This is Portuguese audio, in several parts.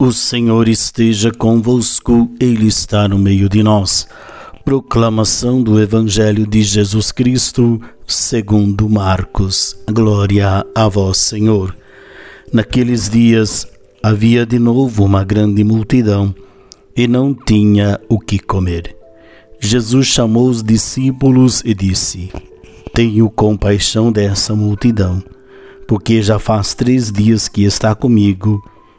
O Senhor esteja convosco, Ele está no meio de nós. Proclamação do Evangelho de Jesus Cristo, segundo Marcos. Glória a vós, Senhor. Naqueles dias havia de novo uma grande multidão e não tinha o que comer. Jesus chamou os discípulos e disse: Tenho compaixão dessa multidão, porque já faz três dias que está comigo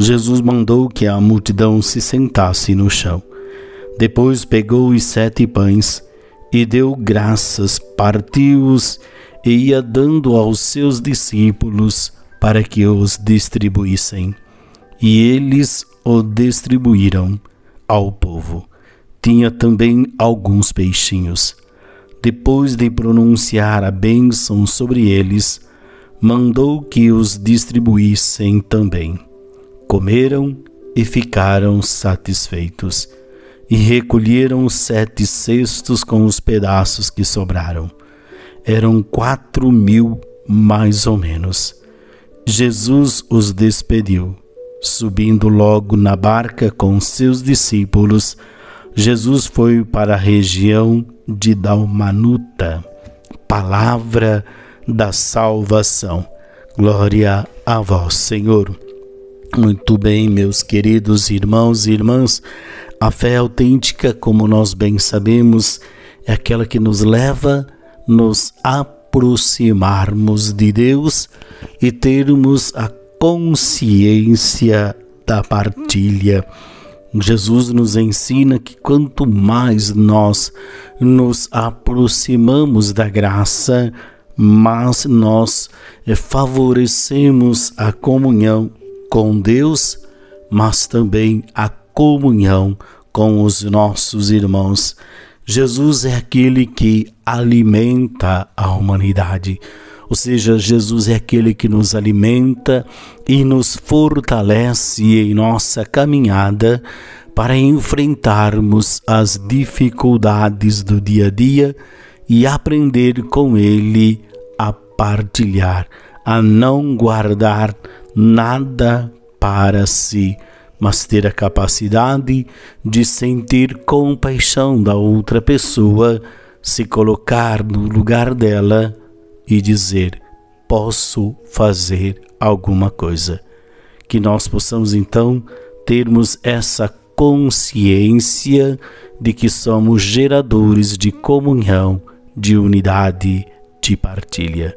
Jesus mandou que a multidão se sentasse no chão. Depois pegou os sete pães e deu graças, partiu-os e ia dando aos seus discípulos para que os distribuíssem. E eles o distribuíram ao povo. Tinha também alguns peixinhos. Depois de pronunciar a bênção sobre eles, mandou que os distribuíssem também. Comeram e ficaram satisfeitos, e recolheram sete cestos com os pedaços que sobraram. Eram quatro mil, mais ou menos. Jesus os despediu. Subindo logo na barca com seus discípulos, Jesus foi para a região de Dalmanuta. Palavra da salvação. Glória a vós, Senhor. Muito bem, meus queridos irmãos e irmãs, a fé autêntica, como nós bem sabemos, é aquela que nos leva nos aproximarmos de Deus e termos a consciência da partilha. Jesus nos ensina que quanto mais nós nos aproximamos da graça, mais nós favorecemos a comunhão com Deus, mas também a comunhão com os nossos irmãos. Jesus é aquele que alimenta a humanidade. Ou seja, Jesus é aquele que nos alimenta e nos fortalece em nossa caminhada para enfrentarmos as dificuldades do dia a dia e aprender com Ele a partilhar, a não guardar nada para si, mas ter a capacidade de sentir compaixão da outra pessoa, se colocar no lugar dela e dizer: Posso fazer alguma coisa. Que nós possamos então termos essa consciência de que somos geradores de comunhão, de unidade, de partilha.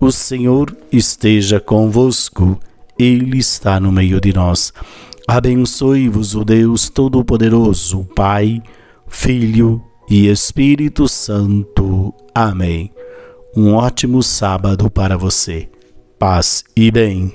O Senhor esteja convosco, Ele está no meio de nós. Abençoe-vos o Deus Todo-Poderoso, Pai, Filho e Espírito Santo. Amém. Um ótimo sábado para você. Paz e bem.